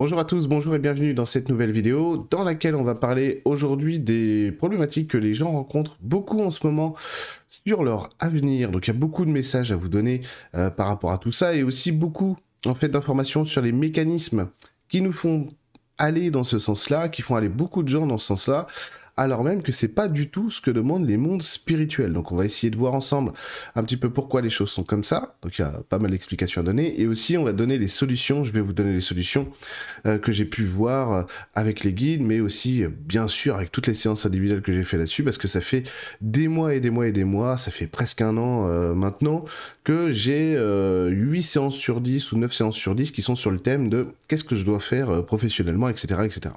Bonjour à tous, bonjour et bienvenue dans cette nouvelle vidéo dans laquelle on va parler aujourd'hui des problématiques que les gens rencontrent beaucoup en ce moment sur leur avenir. Donc il y a beaucoup de messages à vous donner euh, par rapport à tout ça et aussi beaucoup en fait d'informations sur les mécanismes qui nous font aller dans ce sens-là, qui font aller beaucoup de gens dans ce sens-là alors même que c'est pas du tout ce que demandent les mondes spirituels. Donc on va essayer de voir ensemble un petit peu pourquoi les choses sont comme ça. Donc il y a pas mal d'explications à donner. Et aussi on va donner les solutions, je vais vous donner les solutions euh, que j'ai pu voir euh, avec les guides, mais aussi euh, bien sûr avec toutes les séances individuelles que j'ai fait là-dessus, parce que ça fait des mois et des mois et des mois, ça fait presque un an maintenant, que j'ai 8 séances sur 10 ou 9 séances sur 10 qui sont sur le thème de qu'est-ce que je dois faire professionnellement, etc. etc.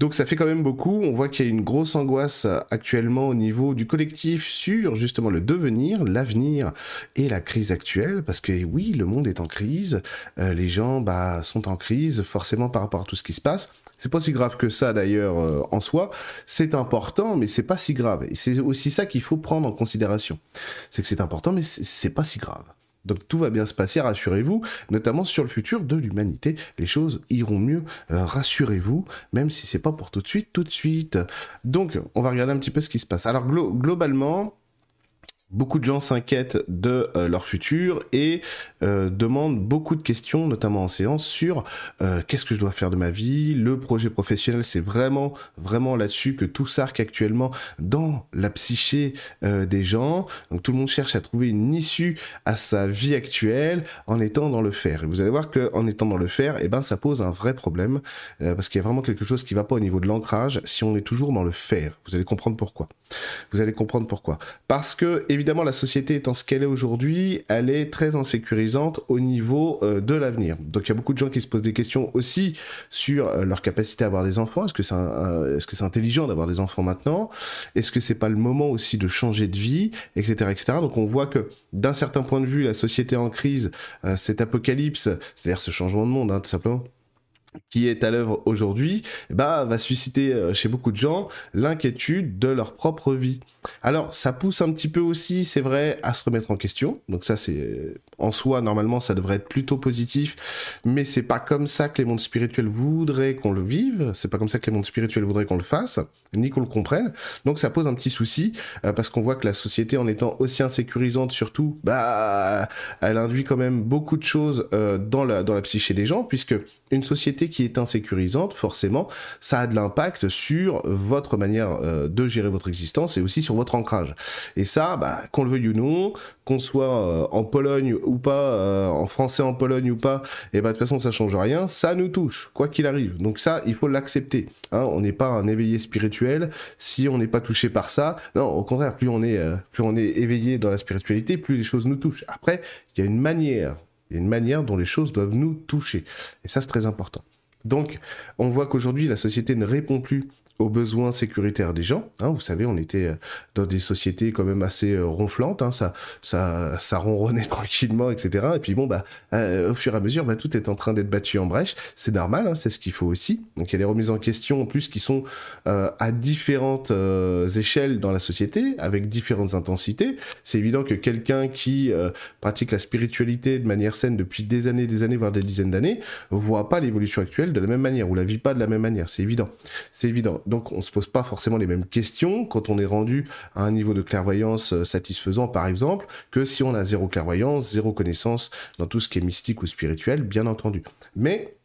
Donc ça fait quand même beaucoup. On voit qu'il y a une grosse angoisse euh, actuellement au niveau du collectif sur justement le devenir, l'avenir et la crise actuelle. Parce que oui, le monde est en crise. Euh, les gens bah, sont en crise forcément par rapport à tout ce qui se passe. C'est pas si grave que ça d'ailleurs euh, en soi. C'est important, mais c'est pas si grave. Et c'est aussi ça qu'il faut prendre en considération. C'est que c'est important, mais c'est pas si grave. Donc tout va bien se passer, rassurez-vous, notamment sur le futur de l'humanité. Les choses iront mieux, euh, rassurez-vous, même si c'est pas pour tout de suite, tout de suite. Donc on va regarder un petit peu ce qui se passe. Alors globalement, Beaucoup de gens s'inquiètent de euh, leur futur et euh, demandent beaucoup de questions, notamment en séance, sur euh, qu'est-ce que je dois faire de ma vie? Le projet professionnel, c'est vraiment, vraiment là-dessus que tout s'arc actuellement dans la psyché des gens. Donc tout le monde cherche à trouver une issue à sa vie actuelle en étant dans le faire. Et vous allez voir qu'en étant dans le faire, eh ben, ça pose un vrai problème parce qu'il y a vraiment quelque chose qui va pas au niveau de l'ancrage si on est toujours dans le faire. Vous allez comprendre pourquoi. Vous allez comprendre pourquoi. Parce que, évidemment, la société étant ce qu'elle est aujourd'hui, elle est très insécurisante au niveau euh, de l'avenir. Donc, il y a beaucoup de gens qui se posent des questions aussi sur euh, leur capacité à avoir des enfants. Est-ce que c'est intelligent d'avoir des enfants maintenant? Est-ce que c'est pas le moment aussi de changer de vie, etc., etc. Donc, on voit que d'un certain point de vue, la société en crise, euh, cet apocalypse, c'est-à-dire ce changement de monde, hein, tout simplement qui est à l'œuvre aujourd'hui, bah, va susciter euh, chez beaucoup de gens l'inquiétude de leur propre vie. Alors, ça pousse un petit peu aussi, c'est vrai, à se remettre en question. Donc ça, c'est euh, en soi, normalement, ça devrait être plutôt positif, mais c'est pas comme ça que les mondes spirituels voudraient qu'on le vive. C'est pas comme ça que les mondes spirituels voudraient qu'on le fasse, ni qu'on le comprenne. Donc ça pose un petit souci euh, parce qu'on voit que la société, en étant aussi insécurisante, surtout, bah, elle induit quand même beaucoup de choses dans la dans la psyché des gens, puisque une société qui est insécurisante, forcément, ça a de l'impact sur votre manière euh, de gérer votre existence et aussi sur votre ancrage. Et ça, bah, qu'on le veuille ou non, qu'on soit euh, en Pologne ou pas, euh, en français en Pologne ou pas, et bah de toute façon ça change rien, ça nous touche, quoi qu'il arrive. Donc ça, il faut l'accepter. Hein. on n'est pas un éveillé spirituel si on n'est pas touché par ça. Non, au contraire, plus on est, plus on est éveillé dans la spiritualité, plus les choses nous touchent. Après, il y a une manière il y a une manière dont les choses doivent nous toucher. Et ça, c'est très important. Donc, on voit qu'aujourd'hui, la société ne répond plus aux besoins sécuritaires des gens. Hein, vous savez, on était euh, dans des sociétés quand même assez euh, ronflantes, hein, ça, ça, ronronnait tranquillement, etc. Et puis bon, bah, euh, au fur et à mesure, bah, tout est en train d'être battu en brèche. C'est normal, hein, c'est ce qu'il faut aussi. Donc il y a des remises en question en plus qui sont à différentes échelles dans la société, avec différentes intensités. C'est évident que quelqu'un qui pratique la spiritualité de manière saine depuis des années, des années, voire des dizaines d'années, voit pas l'évolution actuelle de la même manière ou la vit pas de la même manière. C'est évident. C'est évident donc on se pose pas forcément les mêmes questions quand on est rendu à un niveau de clairvoyance euh, satisfaisant, par exemple, que si on a zéro clairvoyance, zéro connaissance dans tout ce qui est mystique ou spirituel, bien entendu. Mais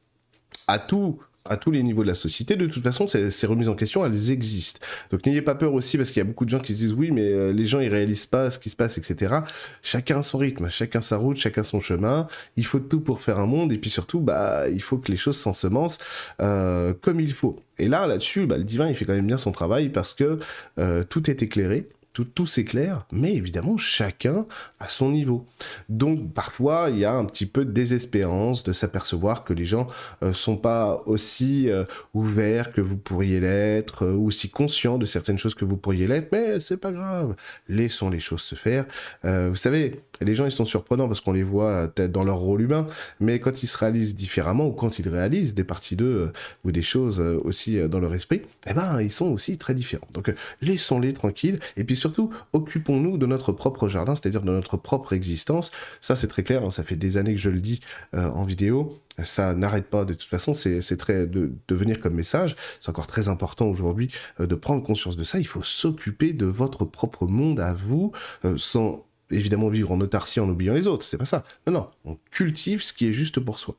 à tout à tous les niveaux de la société. De toute façon, ces, remises en question, elles existent. Donc n'ayez pas peur aussi, parce qu'il y a beaucoup de gens qui se disent oui, mais euh, les gens ils réalisent pas ce qui se passe, etc. Chacun son rythme, chacun sa route, chacun son chemin. Il faut tout pour faire un monde, et puis surtout, bah, il faut que les choses s'ensemencent euh, comme il faut. Et là, là-dessus, bah, le divin, il fait quand même bien son travail parce que euh, tout est éclairé tout, tout s'éclaire, mais évidemment chacun à son niveau. Donc parfois il y a un petit peu de désespérance de s'apercevoir que les gens euh, sont pas aussi euh, ouverts que vous pourriez l'être, euh, ou aussi conscients de certaines choses que vous pourriez l'être, mais c'est pas grave, laissons les choses se faire. vous savez, les gens ils sont surprenants parce qu'on les voit dans leur rôle humain, mais quand ils se réalisent différemment ou quand ils réalisent des parties d'eux ou des choses aussi dans leur esprit, eh ben ils sont aussi très différents. Donc laissons-les tranquilles et puis surtout, occupons-nous de notre propre jardin, c'est-à-dire de notre propre existence. Ça, c'est très clair, hein, ça fait des années que je le dis euh, en vidéo. Ça n'arrête pas de toute façon, c'est très de, venir comme message. C'est encore très important aujourd'hui euh, de prendre conscience de ça. Il faut s'occuper de votre propre monde à vous, euh, sans évidemment vivre en autarcie en oubliant les autres. C'est pas ça. Non, non, on cultive ce qui est juste pour soi.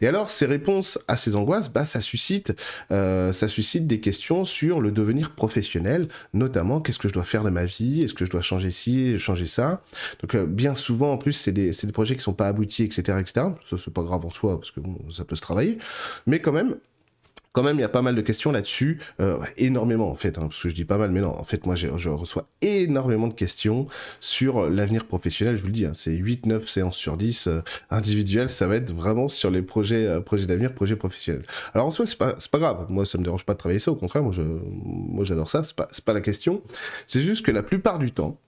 Et alors, ces réponses à ces angoisses, bah, ça suscite, euh, ça suscite des questions sur le devenir professionnel, notamment qu'est-ce que je dois faire de ma vie, est-ce que je dois changer ci, changer ça. Donc, euh, bien souvent, en plus, c'est des, des, projets qui sont pas aboutis, etc., etc. Ça, c'est pas grave en soi parce que bon, ça peut se travailler, mais quand même, quand même, il y a pas mal de questions là-dessus, euh, énormément en fait, hein, parce que je dis pas mal, mais non, en fait, moi, je reçois énormément de questions sur l'avenir professionnel, je vous le dis, hein, c'est 8-9 séances sur 10 euh, individuelles, ça va être vraiment sur les projets, euh, projets d'avenir, projets professionnels. Alors en soi, c'est pas, pas grave, moi, ça me dérange pas de travailler ça, au contraire, moi, j'adore ça, c'est pas, pas la question, c'est juste que la plupart du temps,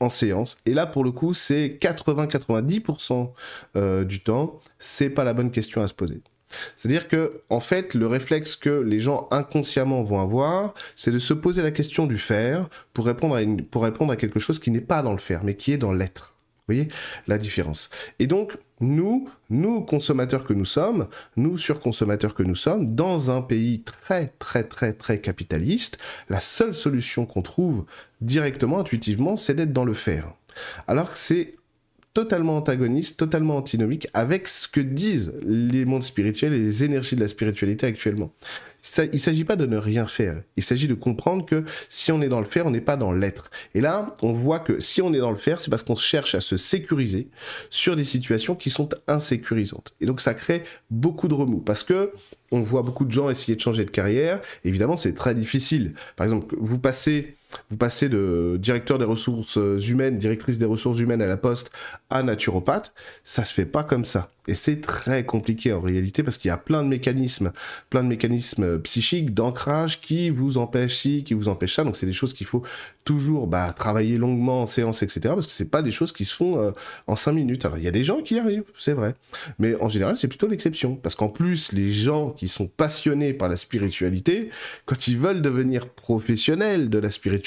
en séance. Et là, pour le coup, c'est 80-90% euh, du temps, c'est pas la bonne question à se poser. C'est-à-dire que, en fait, le réflexe que les gens inconsciemment vont avoir, c'est de se poser la question du faire pour répondre à, quelque chose qui n'est pas dans le faire, mais qui est dans l'être. Vous voyez la différence. Et donc, nous, nous consommateurs que nous sommes, nous surconsommateurs que nous sommes, dans un pays très, très, très, très capitaliste, la seule solution qu'on trouve directement, intuitivement, c'est d'être dans le faire. Alors que c'est totalement antagoniste, totalement antinomique avec ce que disent les mondes spirituels et les énergies de la spiritualité actuellement. il ne s'agit pas de ne rien faire, il s'agit de comprendre que si on est dans le faire, on n'est pas dans l'être. Et là, on voit que si on est dans le faire, c'est parce qu'on cherche à se sécuriser sur des situations qui sont insécurisantes. Et donc ça crée beaucoup de remous, parce que on voit beaucoup de gens essayer de changer de carrière. Évidemment, c'est très difficile. Par exemple, vous passez vous passez de directeur des ressources humaines, directrice des ressources humaines à la poste à naturopathe, ça se fait pas comme ça. Et c'est très compliqué en réalité parce qu'il y a plein de mécanismes, plein de mécanismes psychiques d'ancrage qui vous empêchent ci, qui vous empêchent ça. Donc c'est des choses qu'il faut toujours bah, travailler longuement en séance, etc. Parce que c'est pas des choses qui se font euh, en cinq minutes. Alors il y a des gens qui y arrivent, c'est vrai. Mais en général, c'est plutôt l'exception. Parce qu'en plus, les gens qui sont passionnés par la spiritualité, quand ils veulent devenir professionnels de la spiritualité,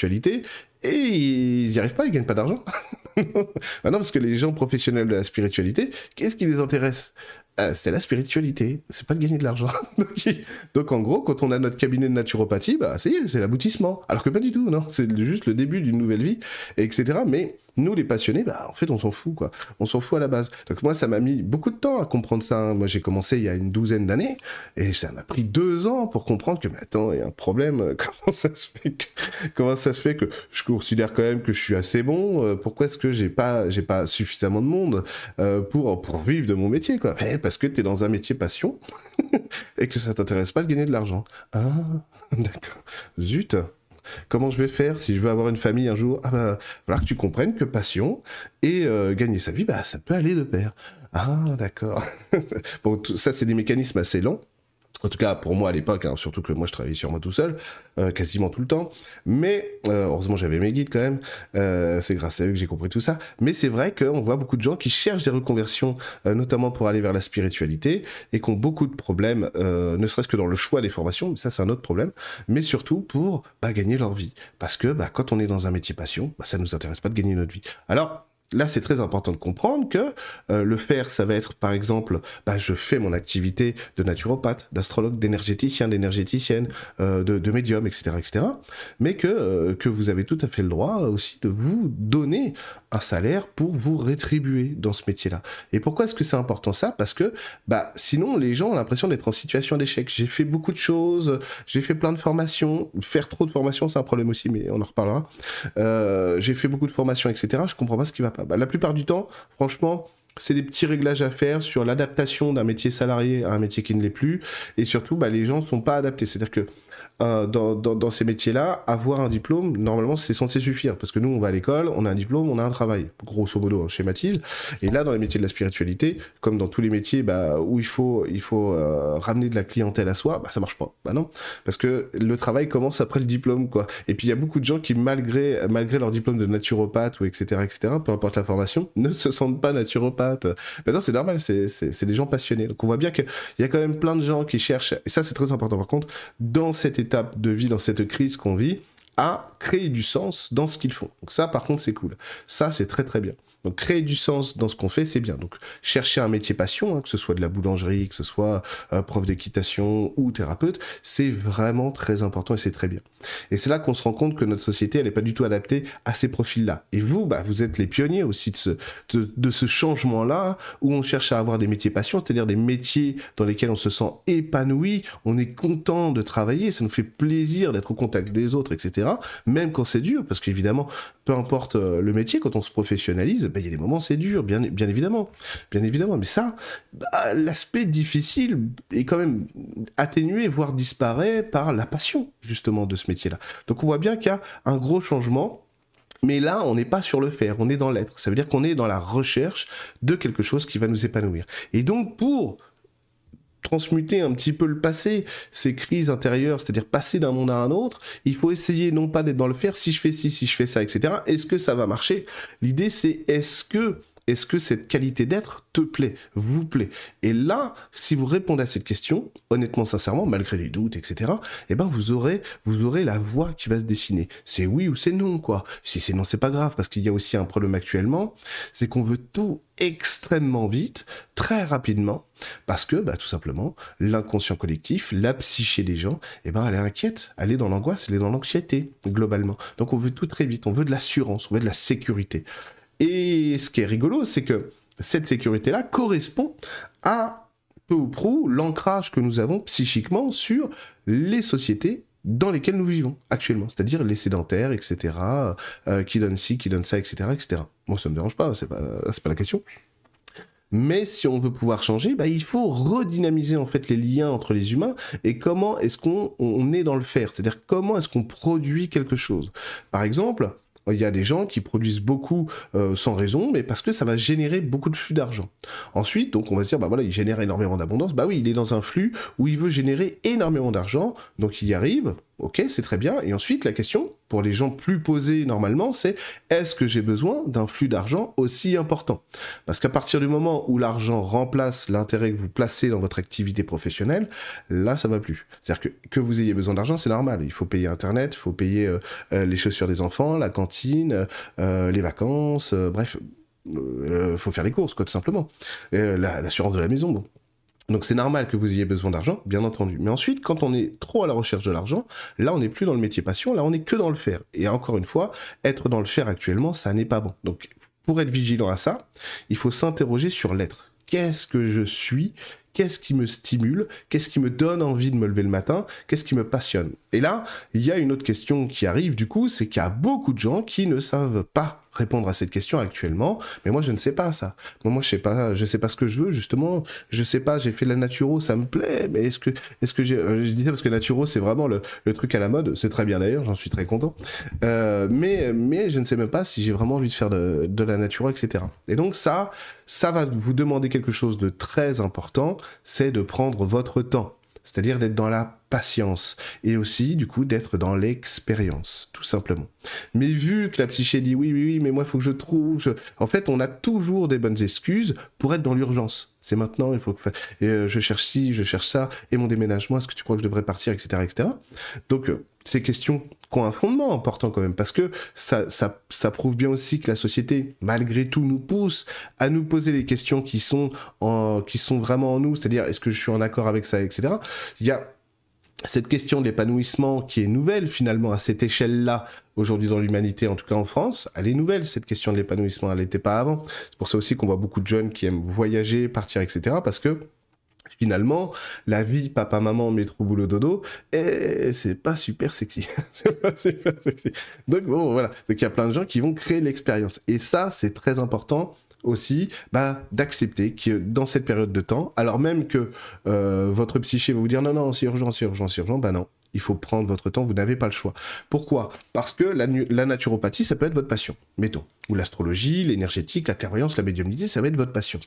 et ils n'y arrivent pas, ils gagnent pas d'argent. bah non, parce que les gens professionnels de la spiritualité, qu'est-ce qui les intéresse? Euh, c'est la spiritualité, c'est pas de gagner de l'argent. donc, en gros, quand on a notre cabinet de naturopathie, bah c'est c'est l'aboutissement. Alors que pas du tout, non, c'est juste le début d'une nouvelle vie, etc. Mais nous, les passionnés, bah, en fait, on s'en fout, quoi. On s'en fout à la base. Donc, moi, ça m'a mis beaucoup de temps à comprendre ça. Hein. Moi, j'ai commencé il y a une douzaine d'années, et ça m'a pris deux ans pour comprendre que, mais attends, il y a un problème. Comment ça se fait que, comment ça se fait que je considère quand même que je suis assez bon? Euh, pourquoi est-ce que j'ai pas, j'ai pas suffisamment de monde, euh, pour, pour vivre de mon métier, quoi? Parce que t'es dans un métier passion, et que ça t'intéresse pas de gagner de l'argent. Ah, d'accord. Zut. Comment je vais faire si je veux avoir une famille un jour? Ah bah, voilà que tu comprennes que passion et euh, gagner sa vie, bah ça peut aller de pair. Ah d'accord. bon, tout ça c'est des mécanismes assez longs en tout cas, pour moi à l'époque, hein, surtout que moi je travaillais sur moi tout seul, euh, quasiment tout le temps. Mais euh, heureusement j'avais mes guides quand même. Euh, c'est grâce à eux que j'ai compris tout ça. Mais c'est vrai qu'on voit beaucoup de gens qui cherchent des reconversions, notamment pour aller vers la spiritualité, et qui ont beaucoup de problèmes, ne serait-ce que dans le choix des formations. Mais ça c'est un autre problème. Mais surtout pour bah, gagner leur vie, parce que bah, quand on est dans un métier passion, bah, ça nous intéresse pas de gagner notre vie. Alors là, c'est très important de comprendre que euh, le faire, ça va être, par exemple, bah, je fais mon activité de naturopathe, d'astrologue, d'énergéticien, d'énergéticienne, euh, de, médium, etc., etc. Mais euh, que vous avez tout à fait le droit aussi de vous donner un salaire pour vous rétribuer dans ce métier-là. Et pourquoi est-ce que c'est important ça? Parce que, bah, sinon, les gens ont l'impression d'être en situation d'échec. J'ai fait beaucoup de choses, j'ai fait plein de formations. Faire trop de formations, c'est un problème aussi, mais on en reparlera. j'ai fait beaucoup de formations, etc. Je comprends pas ce qui va pas. Bah, la plupart du temps, franchement, c'est des petits réglages à faire sur l'adaptation d'un métier salarié à un métier qui ne l'est plus. Et surtout, bah, les gens sont pas adaptés. C'est-à-dire que euh, dans, ces métiers-là, avoir un diplôme, normalement, c'est censé suffire. Parce que nous, on va à l'école, on a un diplôme, on a un travail. Grosso modo, on schématise. Et là, dans les métiers de la spiritualité, comme dans tous les métiers bah, où il faut, il faut euh, ramener de la clientèle à soi, bah, ça marche pas. Bah non. Parce que le travail commence après le diplôme, quoi. Et puis, il y a beaucoup de gens qui, malgré, malgré leur diplôme de naturopathe ou etc., etc., peu importe la formation, ne se sentent pas naturopathes. Maintenant, c'est normal, c'est des gens passionnés. Donc, on voit bien qu'il y a quand même plein de gens qui cherchent, et ça, c'est très important par contre, dans cette étape de vie, dans cette crise qu'on vit, à créer du sens dans ce qu'ils font. Donc ça, par contre, c'est cool. Ça, c'est très très bien. Donc créer du sens dans ce qu'on fait, c'est bien. Donc chercher un métier passion, hein, que ce soit de la boulangerie, que ce soit euh, prof d'équitation ou thérapeute, c'est vraiment très important et c'est très bien. Et c'est là qu'on se rend compte que notre société, elle n'est pas du tout adaptée à ces profils-là. Et vous, bah, vous êtes les pionniers aussi de ce, de, ce changement-là, où on cherche à avoir des métiers passion, c'est-à-dire des métiers dans lesquels on se sent épanoui, on est content de travailler, ça nous fait plaisir d'être au contact des autres, etc. Même quand c'est dur, parce qu'évidemment, peu importe euh, le métier, quand on se professionnalise, bah, il y a des moments c'est dur, bien, évidemment. Bien évidemment. Mais ça, bah, l'aspect difficile est quand même atténué, voire disparaît par la passion, justement, de ce métier-là. Donc on voit bien qu'il y a un gros changement. Mais là, on n'est pas sur le faire, on est dans l'être. Ça veut dire qu'on est dans la recherche de quelque chose qui va nous épanouir. Et donc, pour transmuter un petit peu le passé, ces crises intérieures, c'est-à-dire passer d'un monde à un autre, il faut essayer non pas d'être dans le faire, si je fais ci, si je fais ça, etc. Est-ce que ça va marcher? L'idée c'est est-ce que est-ce que cette qualité d'être te plaît, vous plaît? Et là, si vous répondez à cette question, honnêtement, sincèrement, malgré les doutes, etc., eh ben vous aurez, vous aurez la voie qui va se dessiner. C'est oui ou c'est non, quoi. Si c'est non, c'est pas grave, parce qu'il y a aussi un problème actuellement, c'est qu'on veut tout extrêmement vite, très rapidement, parce que, bah, tout simplement, l'inconscient collectif, la psyché des gens, eh ben, elle est inquiète, elle est dans l'angoisse, elle est dans l'anxiété, globalement. Donc on veut tout très vite, on veut de l'assurance, on veut de la sécurité. Et ce qui est rigolo, c'est que cette sécurité-là correspond à peu ou prou l'ancrage que nous avons psychiquement sur les sociétés dans lesquelles nous vivons actuellement, c'est-à-dire les sédentaires, etc., euh, qui donnent ci, qui donnent ça, etc., etc. Moi, ça me dérange pas, c'est pas, pas la question. Mais si on veut pouvoir changer, bah, il faut redynamiser en fait les liens entre les humains et comment est-ce qu'on on est dans le faire, c'est-à-dire comment est-ce qu'on produit quelque chose. Par exemple, il y a des gens qui produisent beaucoup euh, sans raison, mais parce que ça va générer beaucoup de flux d'argent. Ensuite, donc on va se dire, bah voilà, il génère énormément d'abondance. Bah oui, il est dans un flux où il veut générer énormément d'argent, donc il y arrive. Ok, c'est très bien. Et ensuite, la question, pour les gens plus posés normalement, c'est est-ce que j'ai besoin d'un flux d'argent aussi important? Parce qu'à partir du moment où l'argent remplace l'intérêt que vous placez dans votre activité professionnelle, là, ça va plus. C'est-à-dire que, que vous ayez besoin d'argent, c'est normal. Il faut payer Internet, il faut payer euh, euh, les chaussures des enfants, la cantine, euh, les vacances, bref, il faut faire les courses, quoi, tout simplement. L'assurance de la maison, bon. Donc c'est normal que vous ayez besoin d'argent, bien entendu. Mais ensuite, quand on est trop à la recherche de l'argent, là on n'est plus dans le métier passion, là on n'est que dans le faire. Et encore une fois, être dans le faire actuellement, ça n'est pas bon. Donc pour être vigilant à ça, il faut s'interroger sur l'être. Qu'est-ce que je suis? Qu'est-ce qui me stimule? Qu'est-ce qui me donne envie de me lever le matin? Qu'est-ce qui me passionne? Et là, il y a une autre question qui arrive du coup, c'est qu'il y a beaucoup de gens qui ne savent pas répondre à cette question actuellement, mais moi je ne sais pas ça. Moi, je sais pas, je sais pas ce que je veux justement. Je sais pas. J'ai fait la naturo, ça me plaît, mais est-ce que est-ce que j'ai euh, je dis ça parce que naturo c'est vraiment le, le, truc à la mode. C'est très bien d'ailleurs, j'en suis très content. Euh, mais mais je ne sais même pas si j'ai vraiment envie de faire de, de la naturo, etc. Et donc ça, ça va vous demander quelque chose de très important, c'est de prendre votre temps c'est-à-dire d'être dans la patience et aussi du coup d'être dans l'expérience, tout simplement. Mais vu que la psyché dit oui, oui, oui, mais moi il faut que je trouve, en fait on a toujours des bonnes excuses pour être dans l'urgence. C'est maintenant, il faut que euh, je cherche ci, je cherche ça, et mon déménagement, est-ce que tu crois que je devrais partir, etc., etc. Donc euh, ces questions qui ont un fondement important quand même, parce que ça, ça, ça, prouve bien aussi que la société, malgré tout, nous pousse à nous poser les questions qui sont, en, qui sont vraiment en nous, c'est-à-dire est-ce que je suis en accord avec ça, etc. Il y a cette question de l'épanouissement qui est nouvelle finalement à cette échelle-là aujourd'hui dans l'humanité, en tout cas en France, elle est nouvelle cette question de l'épanouissement, elle n'était pas avant. C'est pour ça aussi qu'on voit beaucoup de jeunes qui aiment voyager, partir, etc. Parce que finalement, la vie papa, maman, métro, boulot, dodo, et c'est pas super sexy. c'est pas super sexy. Donc bon, voilà. Donc il y a plein de gens qui vont créer l'expérience. Et ça, c'est très important aussi bah, d'accepter que dans cette période de temps, alors même que euh, votre psyché va vous dire non, non, c'est urgent, c'est urgent, c'est urgent, bah non, il faut prendre votre temps, vous n'avez pas le choix. Pourquoi? Parce que la, naturopathie, ça peut être votre passion, mettons. Ou l'astrologie, l'énergétique, la clairvoyance, la médiumnité, ça va être votre passion.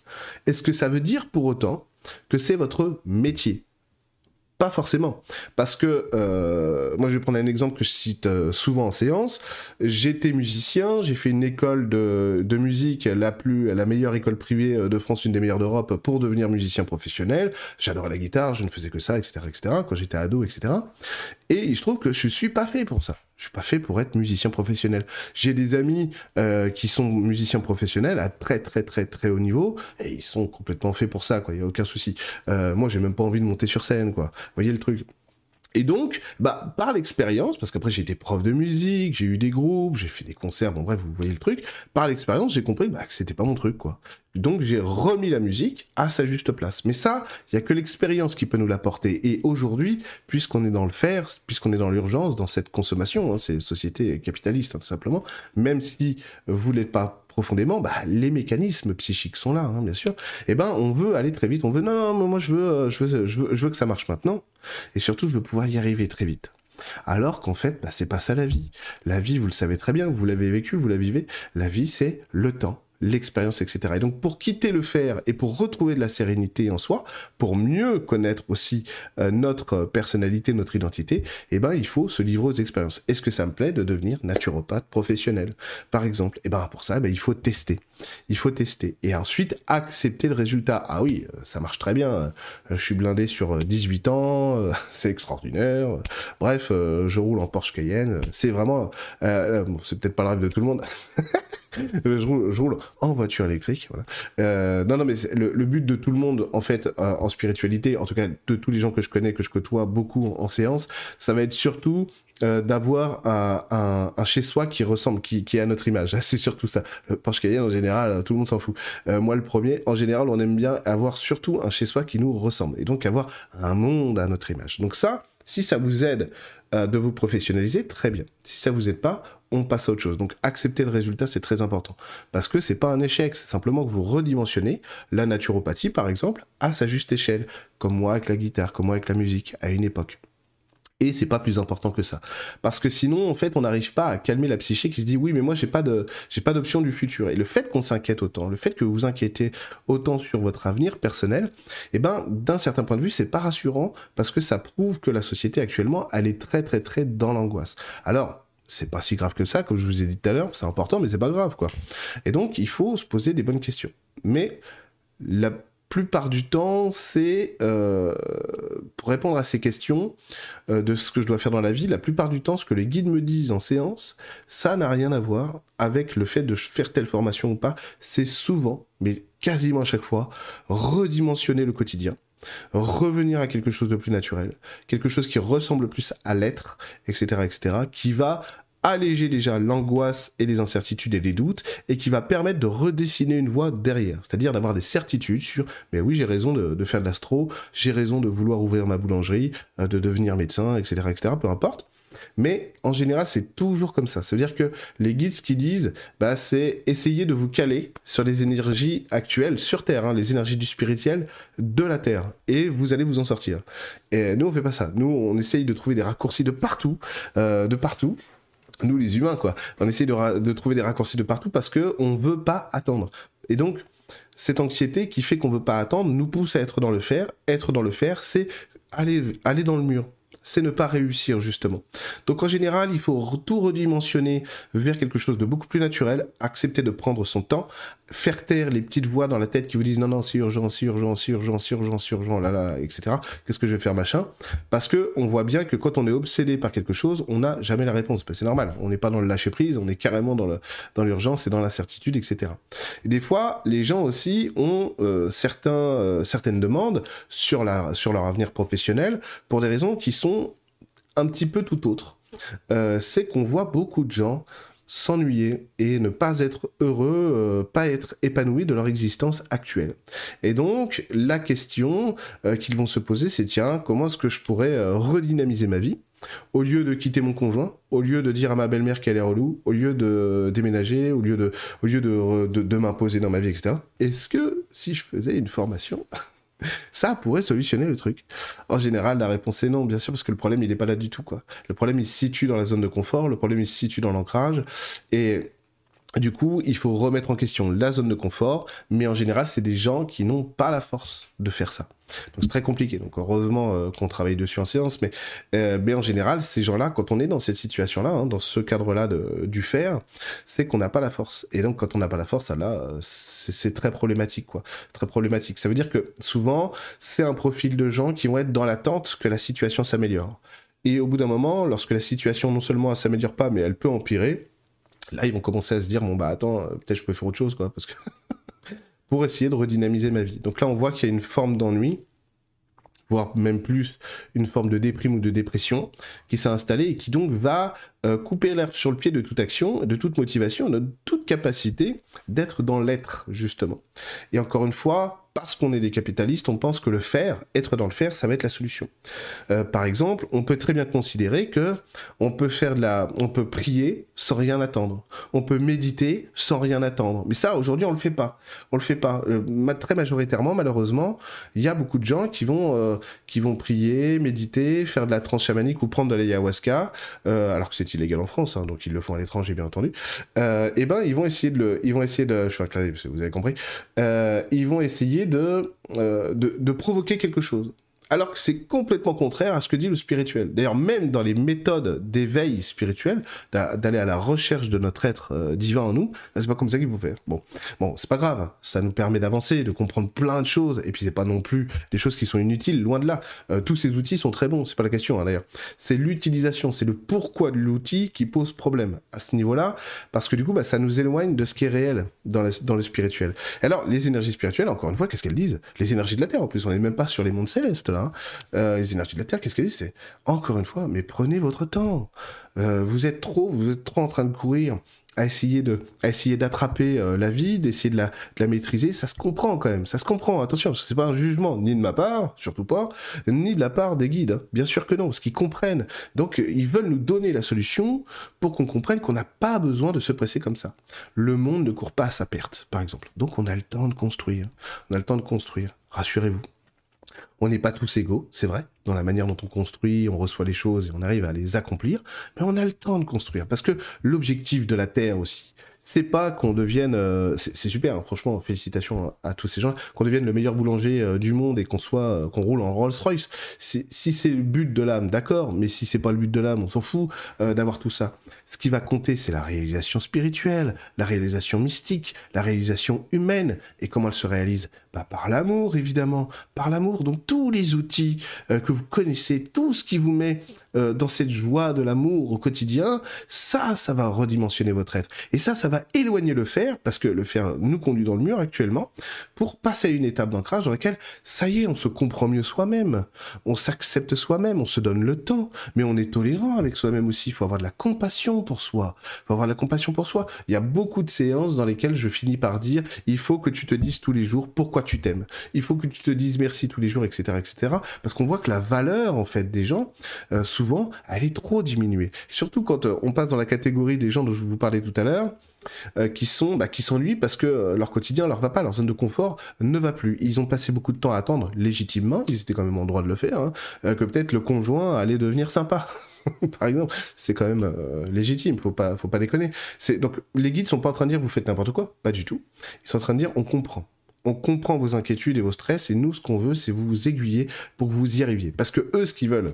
Est-ce que ça veut dire pour autant que c'est votre métier? Pas forcément. Parce que, euh, moi je vais prendre un exemple que je cite euh, souvent en séance. J'étais musicien, j'ai fait une école de, musique, la, plus, la meilleure école privée euh, de France, une des meilleures d'Europe, pour devenir musicien professionnel. J'adorais la guitare, je ne faisais que ça, etc. etc. quand j'étais ado, etc. Et il se trouve que je suis pas fait pour ça. Je suis pas fait pour être musicien professionnel. J'ai des amis euh, qui sont musiciens professionnels à très très très très haut niveau et ils sont complètement faits pour ça, quoi. Il y a aucun souci. Euh, moi, j'ai même pas envie de monter sur scène, quoi. Vous voyez le truc? Et donc, bah, par l'expérience, parce qu'après j'ai été prof de musique, j'ai eu des groupes, j'ai fait des concerts, bon bref, vous voyez le truc, par l'expérience, j'ai compris bah, que c'était pas mon truc, quoi. Donc j'ai remis la musique à sa juste place. Mais ça, il y a que l'expérience qui peut nous l'apporter. Et aujourd'hui, puisqu'on est dans le faire, puisqu'on est dans l'urgence, dans cette consommation, hein, c'est société capitaliste, hein, tout simplement, même si vous n'êtes pas profondément, bah, les mécanismes psychiques sont là, hein, bien sûr. Et eh ben, on veut aller très vite. On veut non, non, moi je veux, euh, je veux, je veux, je veux que ça marche maintenant. Et surtout, je veux pouvoir y arriver très vite. Alors qu'en fait, bah, c'est pas ça la vie. La vie, vous le savez très bien, vous l'avez vécu, vous la vivez. La vie, c'est le temps l'expérience, etc. Et donc pour quitter le faire et pour retrouver de la sérénité en soi, pour mieux connaître aussi euh, notre personnalité, notre identité, eh ben il faut se livrer aux expériences. Est-ce que ça me plaît de devenir naturopathe professionnel, par exemple? Eh ben pour ça, ben, il faut tester. Il faut tester et ensuite accepter le résultat. Ah oui, euh, ça marche très bien. Euh, je suis blindé sur 18 ans, c'est extraordinaire. Bref, je roule en Porsche Cayenne. C'est vraiment, c'est peut-être pas le rêve de tout le monde. je, roule, en voiture électrique. Euh, non, non, mais le, but de tout le monde, en fait, euh, en spiritualité, en tout cas de tous les gens que je connais, que je côtoie beaucoup en, séance, ça va être surtout euh, d'avoir un, chez-soi qui ressemble, qui, qui est à notre image. C'est surtout ça. Le Porsche Cayenne, en général, tout le monde s'en fout. moi, le premier, en général, on aime bien avoir surtout un chez-soi qui nous ressemble. Et donc avoir un monde à notre image. Donc ça, si ça vous aide de vous professionnaliser, très bien. Si ça vous aide pas, on passe à autre chose. Donc accepter le résultat, c'est très important. Parce que c'est pas un échec, c'est simplement que vous redimensionnez la naturopathie, par exemple, à sa juste échelle, comme moi avec la guitare, comme moi avec la musique, à une époque. Et c'est pas plus important que ça. Parce que sinon, en fait, on n'arrive pas à calmer la psyché qui se dit oui, mais moi, j'ai pas de, j'ai pas d'option du futur. Et le fait qu'on s'inquiète autant, le fait que vous vous inquiétez autant sur votre avenir personnel, eh ben, d'un certain point de vue, c'est pas rassurant parce que ça prouve que la société actuellement, elle est très, très, très dans l'angoisse. Alors, c'est pas si grave que ça, comme je vous ai dit tout à l'heure, c'est important, mais c'est pas grave, quoi. Et donc, il faut se poser des bonnes questions. Mais la plupart du temps, c'est euh, pour répondre à ces questions euh, de ce que je dois faire dans la vie, la plupart du temps, ce que les guides me disent en séance, ça n'a rien à voir avec le fait de faire telle formation ou pas. C'est souvent, mais quasiment à chaque fois, redimensionner le quotidien revenir à quelque chose de plus naturel, quelque chose qui ressemble plus à l'être, etc., etc., qui va alléger déjà l'angoisse et les incertitudes et les doutes, et qui va permettre de redessiner une voie derrière, c'est-à-dire d'avoir des certitudes sur, mais oui, j'ai raison de, faire de l'astro, j'ai raison de vouloir ouvrir ma boulangerie, euh, de devenir médecin, etc., etc., peu importe. Mais en général, c'est toujours comme ça. Ça veut dire que les guides, ce qu'ils disent, bah, c'est essayer de vous caler sur les énergies actuelles sur Terre, hein, les énergies du spirituel de la Terre, et vous allez vous en sortir. Et nous, on fait pas ça. Nous, on essaye de trouver des raccourcis de partout, euh, de partout. Nous, les humains, quoi. On essaye de, trouver des raccourcis de partout parce que on veut pas attendre. Et donc, cette anxiété qui fait qu'on veut pas attendre nous pousse à être dans le faire. Être dans le faire, c'est aller, aller dans le mur c'est ne pas réussir justement. Donc en général, il faut tout redimensionner vers quelque chose de beaucoup plus naturel, accepter de prendre son temps, faire taire les petites voix dans la tête qui vous disent non non c'est urgent, c'est urgent, c'est urgent, c'est urgent, c'est urgent, là là, etc. Qu'est-ce que je vais faire machin? Parce que on voit bien que quand on est obsédé par quelque chose, on n'a jamais la réponse. Ben, c'est normal, on n'est pas dans le lâcher prise, on est carrément dans le dans l'urgence et dans l'incertitude, etc. Et des fois, les gens aussi ont euh, certains euh, certaines demandes sur la sur leur avenir professionnel pour des raisons qui sont un petit peu tout autre. Euh, c'est qu'on voit beaucoup de gens s'ennuyer et ne pas être heureux, euh, pas être épanouis de leur existence actuelle. Et donc, la question euh, qu'ils vont se poser, c'est tiens, comment est-ce que je pourrais redynamiser ma vie au lieu de quitter mon conjoint, au lieu de dire à ma belle-mère qu'elle est relou, au lieu de déménager, au lieu de, de m'imposer dans ma vie, etc. Est-ce que si je faisais une formation ça pourrait solutionner le truc. En général, la réponse est non, bien sûr, parce que le problème, il n'est pas là du tout, quoi. Le problème, il se situe dans la zone de confort, le problème, il se situe dans l'ancrage, et du coup, il faut remettre en question la zone de confort, mais en général, c'est des gens qui n'ont pas la force de faire ça. Donc c'est très compliqué. Donc heureusement euh, qu'on travaille dessus en séance, mais, euh, mais en général, ces gens-là, quand on est dans cette situation-là, hein, dans ce cadre-là du faire, c'est qu'on n'a pas la force. Et donc quand on n'a pas la force, là, c'est très problématique, quoi. Très problématique. Ça veut dire que souvent, c'est un profil de gens qui vont être dans l'attente que la situation s'améliore Et au bout d'un moment, lorsque la situation non seulement elle s'améliore pas, mais elle peut empirer, là ils vont commencer à se dire bon bah attends, euh, peut-être je peux faire autre chose quoi, parce que pour essayer de redynamiser ma vie. Donc là on voit qu'il y a une forme d'ennui voire même plus une forme de déprime ou de dépression qui s'est installée et qui donc va euh, couper l'herbe sur le pied de toute action, de toute motivation, de toute capacité d'être dans l'être justement. Et encore une fois, parce qu'on est des capitalistes, on pense que le faire, être dans le faire, ça va être la solution. Euh, par exemple, on peut très bien considérer que on peut faire de la, on peut prier sans rien attendre, on peut méditer sans rien attendre. Mais ça, aujourd'hui, on le fait pas. On le fait pas. Euh, très majoritairement, malheureusement, il y a beaucoup de gens qui vont, euh, qui vont prier, méditer, faire de la transe chamanique ou prendre de l'ayahuasca, alors que c'est illégal en France, hein, donc ils le font à l'étranger, bien entendu. et ben, ils vont essayer de le, ils vont essayer de, je suis vous avez compris, ils vont essayer euh, de, de, provoquer quelque chose. Alors que c'est complètement contraire à ce que dit le spirituel. D'ailleurs, même dans les méthodes d'éveil spirituel, d'aller à la recherche de notre être euh, divin en nous, c'est pas comme ça qu'il faut faire. Bon, bon, c'est pas grave. Ça nous permet d'avancer, de comprendre plein de choses. Et puis c'est pas non plus des choses qui sont inutiles, loin de là. Euh, tous ces outils sont très bons. C'est pas la question hein, d'ailleurs. C'est l'utilisation, c'est le pourquoi de l'outil qui pose problème à ce niveau-là, parce que du coup, bah, ça nous éloigne de ce qui est réel dans, dans le spirituel. Alors, les énergies spirituelles, encore une fois, qu'est-ce qu'elles disent? Les énergies de la Terre, en plus, on n'est même pas sur les mondes célestes là. Euh, les énergies de la Terre, qu'est-ce qu'elles disent C'est encore une fois, mais prenez votre temps. Euh, vous êtes trop, vous êtes trop en train de courir à essayer de, à essayer d'attraper euh, la vie, d'essayer de la, de la, maîtriser, ça se comprend quand même, ça se comprend. Attention, parce que c'est pas un jugement ni de ma part, surtout pas, ni de la part des guides. Hein. Bien sûr que non, parce qu'ils comprennent. Donc ils veulent nous donner la solution pour qu'on comprenne qu'on n'a pas besoin de se presser comme ça. Le monde ne court pas à sa perte, par exemple. Donc on a le temps de construire. On a le temps de construire. Rassurez-vous. On n'est pas tous égaux, c'est vrai, dans la manière dont on construit, on reçoit les choses et on arrive à les accomplir, mais on a le temps de construire. Parce que l'objectif de la Terre aussi, c'est pas qu'on devienne, euh, c'est super, hein, franchement, félicitations à, tous ces gens, qu'on devienne le meilleur boulanger euh, du monde et qu'on soit, euh, qu'on roule en Rolls-Royce. Si c'est le but de l'âme, d'accord, mais si c'est pas le but de l'âme, on s'en fout d'avoir tout ça. Ce qui va compter, c'est la réalisation spirituelle, la réalisation mystique, la réalisation humaine. Et comment elle se réalise Par l'amour, évidemment, par l'amour. Donc tous les outils que vous connaissez, tout ce qui vous met euh, dans cette joie de l'amour au quotidien, ça, ça va redimensionner votre être. Et ça, ça va éloigner le faire, parce que le faire nous conduit dans le mur actuellement, pour passer à une étape d'ancrage dans laquelle, ça y est, on se comprend mieux soi-même, on s'accepte soi-même, on se donne le temps, mais on est tolérant avec soi-même aussi. Il faut avoir de la compassion pour soi. Il faut avoir de la compassion pour soi. Il y a beaucoup de séances dans lesquelles je finis par dire, il faut que tu te dises tous les jours pourquoi tu t'aimes. Il faut que tu te dises merci tous les jours, etc., etc. Parce qu'on voit que la valeur, en fait, des gens, euh, souvent elle est trop diminuée. Surtout quand euh, on passe dans la catégorie des gens dont je vous parlais tout à l'heure, euh, qui sont bah, qui s'ennuient parce que leur quotidien leur va pas, leur zone de confort ne va plus. Ils ont passé beaucoup de temps à attendre légitimement, ils étaient quand même en droit de le faire, hein, que peut-être le conjoint allait devenir sympa. par exemple, c'est quand même légitime, faut pas, faut pas déconner. Donc les guides sont pas en train de dire vous faites n'importe quoi, pas du tout. Ils sont en train de dire on comprend on comprend vos inquiétudes et vos stress, et nous, ce qu'on veut, c'est vous aiguiller pour que vous y arriviez. Parce que eux, ce qu'ils veulent,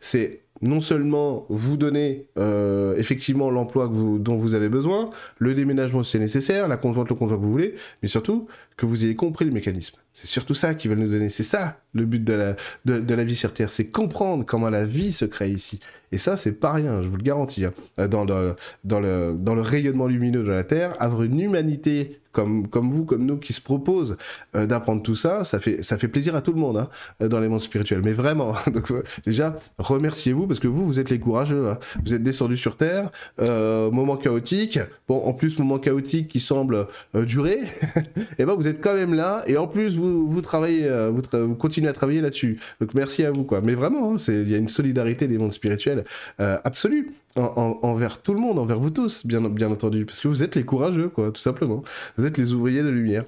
c'est non seulement vous donner euh, effectivement l'emploi dont vous avez besoin, le déménagement c'est nécessaire, la conjointe, le conjoint que vous voulez, mais surtout que vous ayez compris le mécanisme. C'est surtout ça qu'ils veulent nous donner. C'est ça le but de la, de, la vie sur Terre, c'est comprendre comment la vie se crée ici. Et ça, c'est pas rien, je vous le garantis. Hein. Dans, le, dans, le, dans le rayonnement lumineux de la Terre, avoir une humanité comme, comme vous, comme nous, qui se propose euh, d'apprendre tout ça, ça fait, ça fait plaisir à tout le monde hein, euh, dans les mondes spirituels. Mais vraiment, donc, euh, déjà, remerciez-vous parce que vous, vous êtes les courageux. Hein. Vous êtes descendus sur Terre, moment chaotique. Bon, en plus, moment chaotique qui semble durer. et eh ben, vous êtes quand même là. Et en plus, vous, vous travaillez, vous, vous, continuez à travailler là-dessus. Donc, merci à vous, quoi. Mais vraiment, hein, il y a une solidarité des mondes spirituels absolue envers tout le monde, envers vous tous, bien, bien entendu, parce que vous êtes les courageux, quoi, tout simplement. Vous êtes les ouvriers de lumière.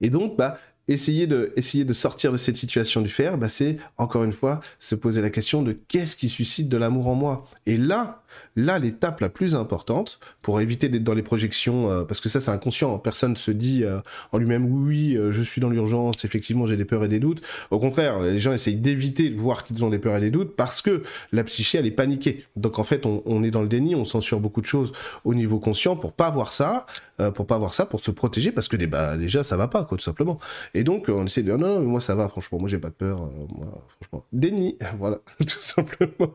Et donc, bah, essayer de, essayer de sortir de cette situation du fer, bah, c'est, encore une fois, se poser la question de qu'est-ce qui suscite de l'amour en moi. Et là, Là, l'étape la plus importante, pour éviter d'être dans les projections, euh, parce que ça c'est inconscient, personne se dit euh, en lui-même oui, euh, je suis dans l'urgence, effectivement j'ai des peurs et des doutes. Au contraire, les gens essayent d'éviter de voir qu'ils ont des peurs et des doutes parce que la psyché elle est paniquée. Donc en fait on, est dans le déni, on censure beaucoup de choses au niveau conscient pour pas voir ça, pour pas voir ça, pour se protéger parce que bah, déjà ça va pas quoi tout simplement. Et donc on essaie de dire non, non moi ça va franchement, moi j'ai pas de peur, franchement déni, voilà tout simplement.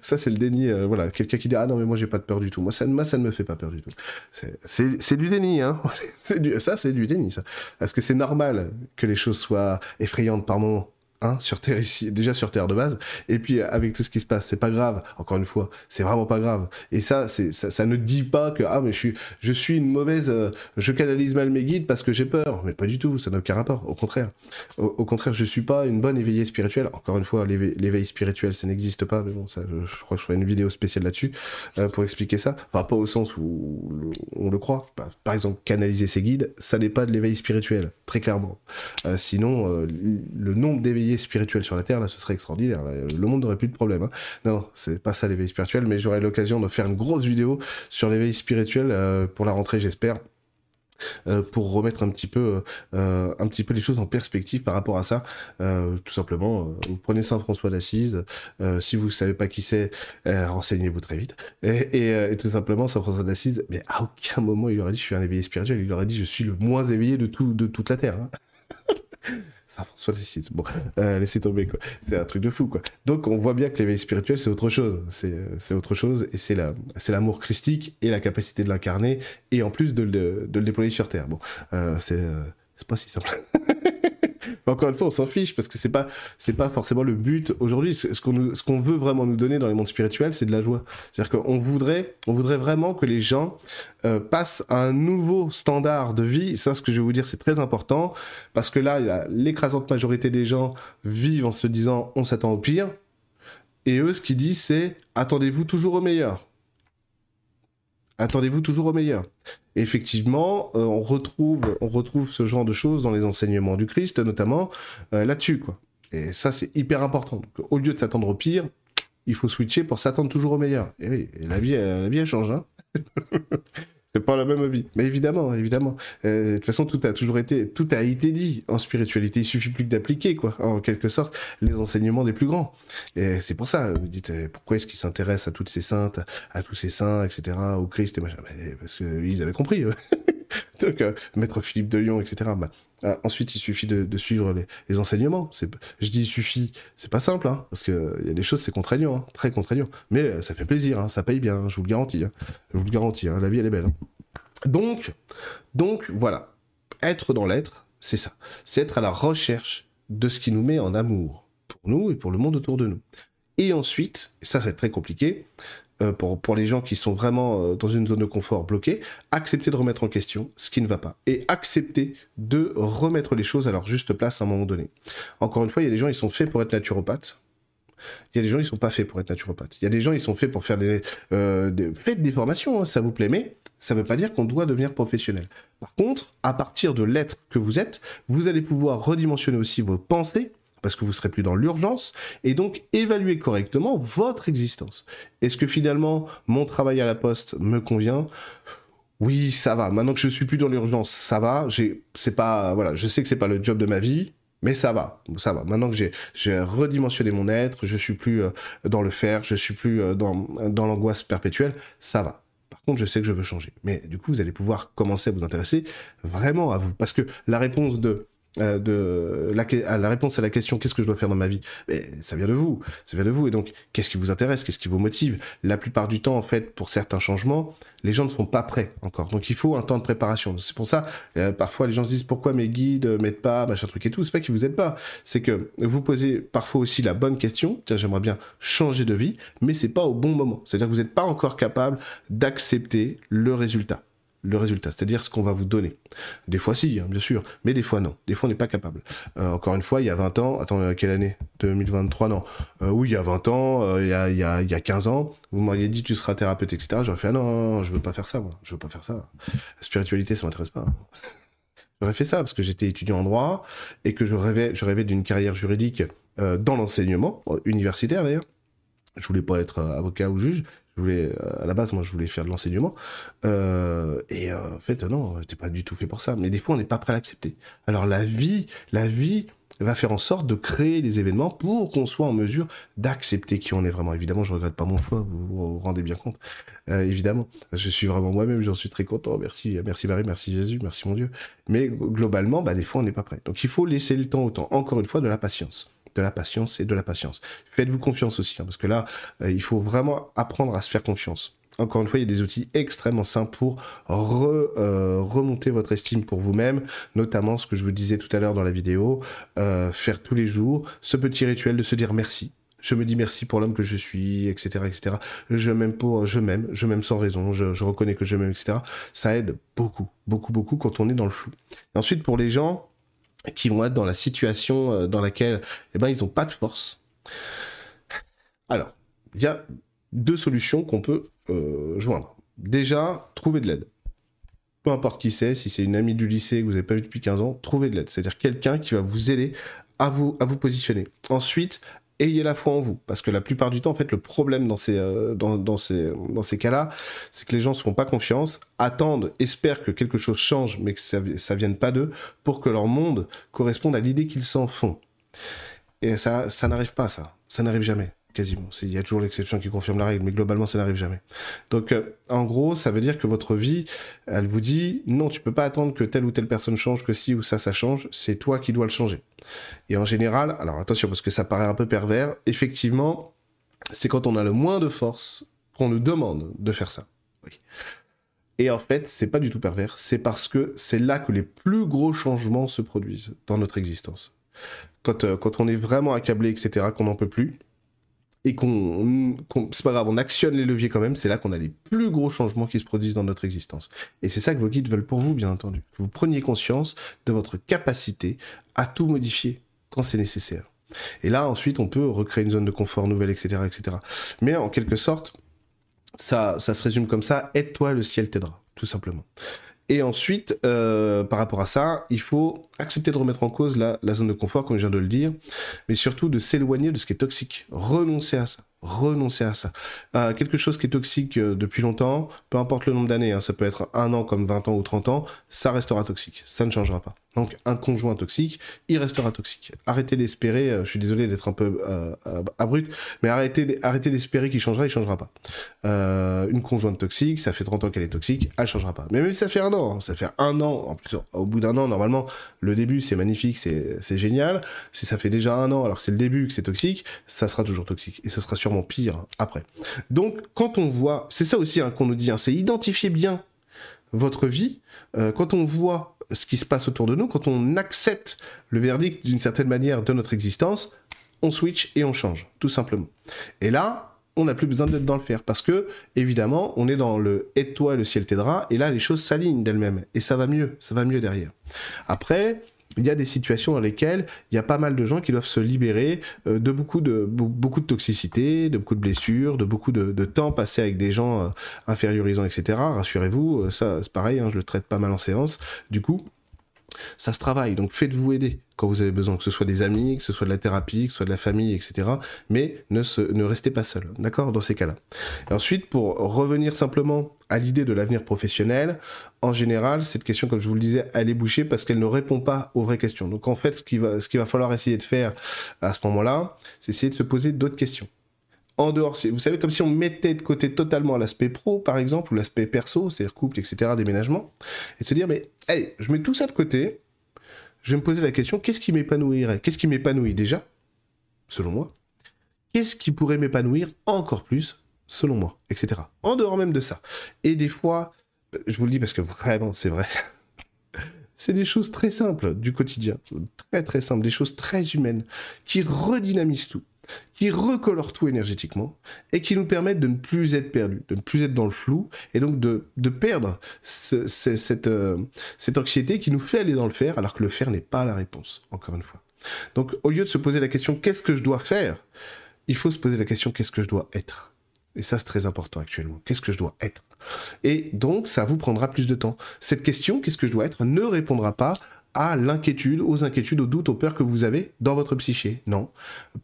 ça c'est le déni, voilà quelqu'un qui dit ah non mais moi j'ai pas de peur du tout. Moi ça, moi, ça ne me fait pas peur du tout. C'est du déni, hein. Ça c'est du déni ça. Est-ce que c'est normal que les choses soient effrayantes par moments Sur Terre ici, déjà sur Terre de base, et puis avec tout ce qui se passe, c'est pas grave. Encore une fois, c'est vraiment pas grave. Et ça, c'est ça, ça, ne dit pas que ah mais je suis je suis une mauvaise, euh, je canalise mal mes guides parce que j'ai peur. Mais pas du tout, ça n'a aucun rapport. Au contraire, au, contraire, je suis pas une bonne éveillée spirituelle. Encore une fois, l'éveil spirituel, ça n'existe pas. Mais bon, ça, je, crois que je ferai une vidéo spéciale là-dessus euh, pour expliquer ça. Enfin, pas au sens où on le croit. Par exemple, canaliser ses guides, ça n'est pas de l'éveil spirituel, très clairement. Euh, sinon, le nombre d'éveillés spirituel sur la Terre, là, ce serait extraordinaire. Le monde n'aurait plus de problème. Hein. Non, c'est pas ça l'éveil spirituel, mais j'aurai l'occasion de faire une grosse vidéo sur l'éveil spirituel euh, pour la rentrée, j'espère. Euh, pour remettre un petit peu euh, un petit peu les choses en perspective par rapport à ça tout simplement prenez Saint François d'Assise si vous savez pas qui c'est renseignez-vous très vite et, tout simplement Saint François d'Assise mais à aucun moment il aurait dit je suis un éveillé spirituel il aurait dit je suis le moins éveillé de toute la terre hein. ça. Bon, euh, laissez tomber, quoi. C'est un truc de fou, quoi. Donc, on voit bien que l'éveil spirituel, c'est autre chose. C'est autre chose, et c'est l'amour christique et la capacité de l'incarner, et en plus de, de, le déployer sur Terre. Bon, euh, c'est euh, pas si simple. encore une fois, on s'en fiche parce que c'est pas, c'est pas forcément le but aujourd'hui. Ce qu'on, ce qu'on veut vraiment nous donner dans les mondes spirituels, c'est de la joie. C'est-à-dire qu'on voudrait, on voudrait vraiment que les gens euh, passent à un nouveau standard de vie. Ça, ce que je vais vous dire, c'est très important parce que là, l'écrasante majorité des gens vivent en se disant, on s'attend au pire. Et eux, ce qu'ils disent, c'est attendez-vous toujours au meilleur. Attendez-vous toujours au meilleur effectivement, euh, on, retrouve, ce genre de choses dans les enseignements du Christ, notamment euh, là-dessus. quoi. Et ça, c'est hyper important. Au lieu de s'attendre au pire, il faut switcher pour s'attendre toujours au meilleur. Et oui, la vie, la vie, elle change. Hein C'est pas la même vie. Mais évidemment, évidemment. Euh, de toute façon, tout a toujours été, tout a été dit en spiritualité. Il suffit plus que d'appliquer, quoi, en quelque sorte, les enseignements des plus grands. Et c'est pour ça, vous dites, euh, pourquoi est-ce qu'ils s'intéressent à toutes ces saintes, à tous ces saints, etc., au Christ et machin. parce qu'ils avaient compris. Donc, euh, Maître Philippe de Lyon, etc. euh, ensuite, il suffit de, suivre les, enseignements. Je dis il suffit, c'est pas simple, hein, parce qu'il y a des choses, c'est contraignant, hein, très contraignant. Mais euh, ça fait plaisir, hein, ça paye bien, je vous le garantis. je vous le garantis, la vie, elle est belle. Donc, donc, voilà. Être dans l'être, c'est ça. C'est être à la recherche de ce qui nous met en amour, pour nous et pour le monde autour de nous. Et ensuite, ça c'est très compliqué, euh, pour, les gens qui sont vraiment euh, dans une zone de confort bloquée, accepter de remettre en question ce qui ne va pas et accepter de remettre les choses à leur juste place à un moment donné. Encore une fois, il y a des gens, ils sont faits pour être naturopathes. Il y a des gens, ils sont pas faits pour être naturopathes. Il y a des gens, ils sont faits pour faire des... Euh, faites des formations, hein, ça vous plaît, mais ça ne veut pas dire qu'on doit devenir professionnel. Par contre, à partir de l'être que vous êtes, vous allez pouvoir redimensionner aussi vos pensées parce que vous serez plus dans l'urgence, et donc évaluer correctement votre existence. Est-ce que finalement mon travail à la poste me convient? Oui, ça va. Maintenant que je suis plus dans l'urgence, ça va. C'est pas, voilà, je sais que c'est pas le job de ma vie, mais ça va, ça va. Maintenant que j'ai, j'ai redimensionné mon être, je suis plus euh, dans le faire, je suis plus euh, dans, dans l'angoisse perpétuelle, ça va. Par contre, je sais que je veux changer. Mais du coup, vous allez pouvoir commencer à vous intéresser vraiment à vous. Parce que la réponse de euh, de la, la, réponse à la question qu'est-ce que je dois faire dans ma vie? Mais ça vient de vous ça vient de vous. Et donc qu'est-ce qui vous intéresse? Qu'est-ce qui vous motive? La plupart du temps en fait pour certains changements les gens ne sont pas prêts encore. Donc il faut un temps de préparation. C'est pour ça euh, parfois les gens se disent pourquoi mes guides m'aident pas machin truc et tout? C'est pas qu'ils vous aident pas. C'est que vous posez parfois aussi la bonne question. Tiens j'aimerais bien changer de vie mais c'est pas au bon moment. C'est à dire que vous n'êtes pas encore capable d'accepter le résultat le résultat, c'est-à-dire ce qu'on va vous donner. Des fois si, hein, bien sûr, mais des fois non. Des fois on n'est pas capable. Euh, encore une fois, il y a 20 ans, attends, euh, quelle année? 2023, non. Euh, oui, il y a 20 ans, il, y a, il, y a, il y a 15 ans, vous m'auriez dit tu seras thérapeute, etc. J'aurais fait ah non, je veux pas faire ça. Je veux pas faire ça. La spiritualité, ça m'intéresse pas. J'aurais fait ça parce que j'étais étudiant en droit et que je rêvais, je rêvais d'une carrière juridique dans l'enseignement, universitaire d'ailleurs Je voulais pas être avocat ou juge. Je voulais, à la base, moi, je voulais faire de l'enseignement. et en fait, non, j'étais pas du tout fait pour ça. Mais des fois, on n'est pas prêt à l'accepter. Alors la vie, la vie, va faire en sorte de créer des événements pour qu'on soit en mesure d'accepter qui on est vraiment. Évidemment, je regrette pas mon choix, vous vous rendez bien compte. Euh, évidemment, je suis vraiment moi-même, j'en suis très content. Merci, merci Marie, merci Jésus, merci mon Dieu. Mais globalement, bah, des fois, on n'est pas prêt. Donc, il faut laisser le temps au temps. Encore une fois, de la patience de la patience et de la patience. Faites-vous confiance aussi, hein, parce que là, euh, il faut vraiment apprendre à se faire confiance encore une fois, il y a des outils extrêmement simples pour euh, remonter votre estime pour vous-même, notamment ce que je vous disais tout à l'heure dans la vidéo, euh, faire tous les jours ce petit rituel de se dire merci. Je me dis merci pour l'homme que je suis, etc., etc. Je m'aime pour, je m'aime, je m'aime sans raison, je, reconnais que je m'aime, etc. Ça aide beaucoup, beaucoup, beaucoup quand on est dans le flou. ensuite, pour les gens qui vont être dans la situation euh, dans laquelle, eh ben, ils n'ont pas de force. Alors, il y a deux solutions qu'on peut euh, joindre. Déjà, trouver de l'aide. Peu importe qui c'est, si c'est une amie du lycée que vous n'avez pas vu depuis 15 ans, trouvez de l'aide. C'est-à-dire quelqu'un qui va vous aider à vous positionner. Ensuite, ayez la foi en vous. Parce que la plupart du temps, en fait, le problème dans ces, euh, cas-là, c'est que les gens ne se font pas confiance, attendent, espèrent que quelque chose change, mais que ça ne vienne pas d'eux, pour que leur monde corresponde à l'idée qu'ils s'en font. Et ça, ça n'arrive pas, ça. Ça n'arrive jamais quasiment. Il y a toujours l'exception qui confirme la règle, mais globalement, ça n'arrive jamais. Donc, euh, en gros, ça veut dire que votre vie, elle vous dit, non, tu peux pas attendre que telle ou telle personne change, que si ou ça, ça change, c'est toi qui dois le changer. Et en général, alors attention, parce que ça paraît un peu pervers, effectivement, c'est quand on a le moins de force qu'on nous demande de faire ça. Et en fait, c'est pas du tout pervers, c'est parce que c'est là que les plus gros changements se produisent dans notre existence. Quand, euh, quand on est vraiment accablé, etc., qu'on n'en peut plus, et qu'on, c'est pas grave, on actionne les leviers quand même, c'est là qu'on a les plus gros changements qui se produisent dans notre existence. Et c'est ça que vos guides veulent pour vous, bien entendu. Que vous preniez conscience de votre capacité à tout modifier quand c'est nécessaire. Et là, ensuite, on peut recréer une zone de confort nouvelle, etc., etc. Mais en quelque sorte, ça, ça se résume comme ça, aide-toi, le ciel t'aidera, tout simplement. Et ensuite, euh, par rapport à ça, il faut accepter de remettre en cause la, la, zone de confort, comme je viens de le dire, mais surtout de s'éloigner de ce qui est toxique. Renoncer à ça renoncer à ça. Euh, quelque chose qui est toxique euh, depuis longtemps, peu importe le nombre d'années, hein, ça peut être un an comme 20 ans ou 30 ans, ça restera toxique, ça ne changera pas. Donc un conjoint toxique, il restera toxique. Arrêtez d'espérer, euh, je suis désolé d'être un peu abrupt, mais arrêtez, arrêtez d'espérer qu'il changera, il changera pas. une conjointe toxique, ça fait 30 ans qu'elle est toxique, elle changera pas. Mais même si ça fait un an, hein, ça fait un an, en plus au bout d'un an, normalement, le début c'est magnifique, c'est génial. Si ça fait déjà un an alors que c'est le début que c'est toxique, ça sera toujours toxique. Et ce sera sûrement pire après. Donc, quand on voit, c'est ça aussi hein, qu'on nous dit, hein, c'est identifier bien votre vie. Euh, quand on voit ce qui se passe autour de nous, quand on accepte le verdict d'une certaine manière de notre existence, on switch et on change, tout simplement. Et là, on n'a plus besoin d'être dans le faire parce que, évidemment, on est dans le aide-toi, le ciel t'aidera, et là, les choses s'alignent d'elles-mêmes, et ça va mieux, ça va mieux derrière. Après, il y a des situations dans lesquelles il y a pas mal de gens qui doivent se libérer euh, de beaucoup de beaucoup de toxicité, de beaucoup de blessures, de beaucoup de, temps passé avec des gens euh, infériorisants, etc. Rassurez-vous, euh, ça c'est pareil, hein, je le traite pas mal en séance. Du coup, ça se travaille, donc faites-vous aider quand vous avez besoin, que ce soit des amis, que ce soit de la thérapie, que ce soit de la famille, etc. Mais ne, restez pas seul, d'accord, dans ces cas-là. ensuite, pour revenir simplement à l'idée de l'avenir professionnel, en général, cette question, comme je vous le disais, elle est bouchée parce qu'elle ne répond pas aux vraies questions. Donc en fait, ce qu'il va, ce qu'il va falloir essayer de faire à ce moment-là, c'est essayer de se poser d'autres questions en dehors, vous savez, comme si on mettait de côté totalement l'aspect pro, par exemple, ou l'aspect perso, c'est-à-dire couple, etc., déménagement, et se dire, mais allez, je mets tout ça de côté, je vais me poser la question, qu'est-ce qui m'épanouirait? Qu'est-ce qui m'épanouit déjà, selon moi? Qu'est-ce qui pourrait m'épanouir encore plus, selon moi, etc. En dehors même de ça. Et des fois, je vous le dis parce que vraiment, c'est vrai. c'est des choses très simples du quotidien, très très simples, des choses très humaines, qui redynamisent tout qui recolore tout énergétiquement et qui nous permettent de ne plus être perdus, de ne plus être dans le flou et donc de, perdre cette, euh, cette anxiété qui nous fait aller dans le faire alors que le faire n'est pas la réponse, encore une fois. Donc au lieu de se poser la question qu'est-ce que je dois faire, il faut se poser la question qu'est-ce que je dois être? Et ça c'est très important actuellement. Qu'est-ce que je dois être? Et donc ça vous prendra plus de temps. Cette question qu'est-ce que je dois être ne répondra pas à l'inquiétude, aux inquiétudes, aux doutes, aux peurs que vous avez dans votre psyché. Non,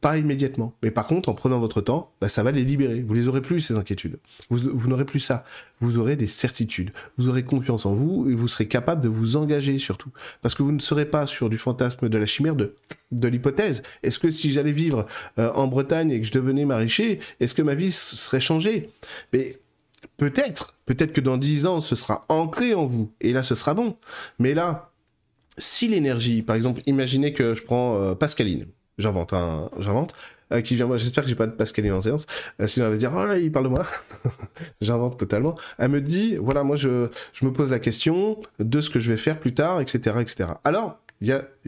pas immédiatement. Mais par contre, en prenant votre temps, bah, ça va les libérer. Vous les aurez plus, ces inquiétudes. Vous, n'aurez plus ça. Vous aurez des certitudes. Vous aurez confiance en vous et vous serez capable de vous engager surtout. Parce que vous ne serez pas sur du fantasme de la chimère de, de l'hypothèse. Est-ce que si j'allais vivre euh, en Bretagne et que je devenais maraîcher, est-ce que ma vie serait changée? Mais peut-être, peut-être que dans dix ans, ce sera ancré en vous. Et là, ce sera bon. Mais là, si l'énergie, par exemple, imaginez que je prends euh, Pascaline, j'invente, un, j'invente, euh, qui vient, j'espère que j'ai pas de Pascaline en séance, euh, sinon elle va se dire, oh là, il parle de moi, j'invente totalement, elle me dit, voilà, moi je, me pose la question de ce que je vais faire plus tard, etc., etc. Alors,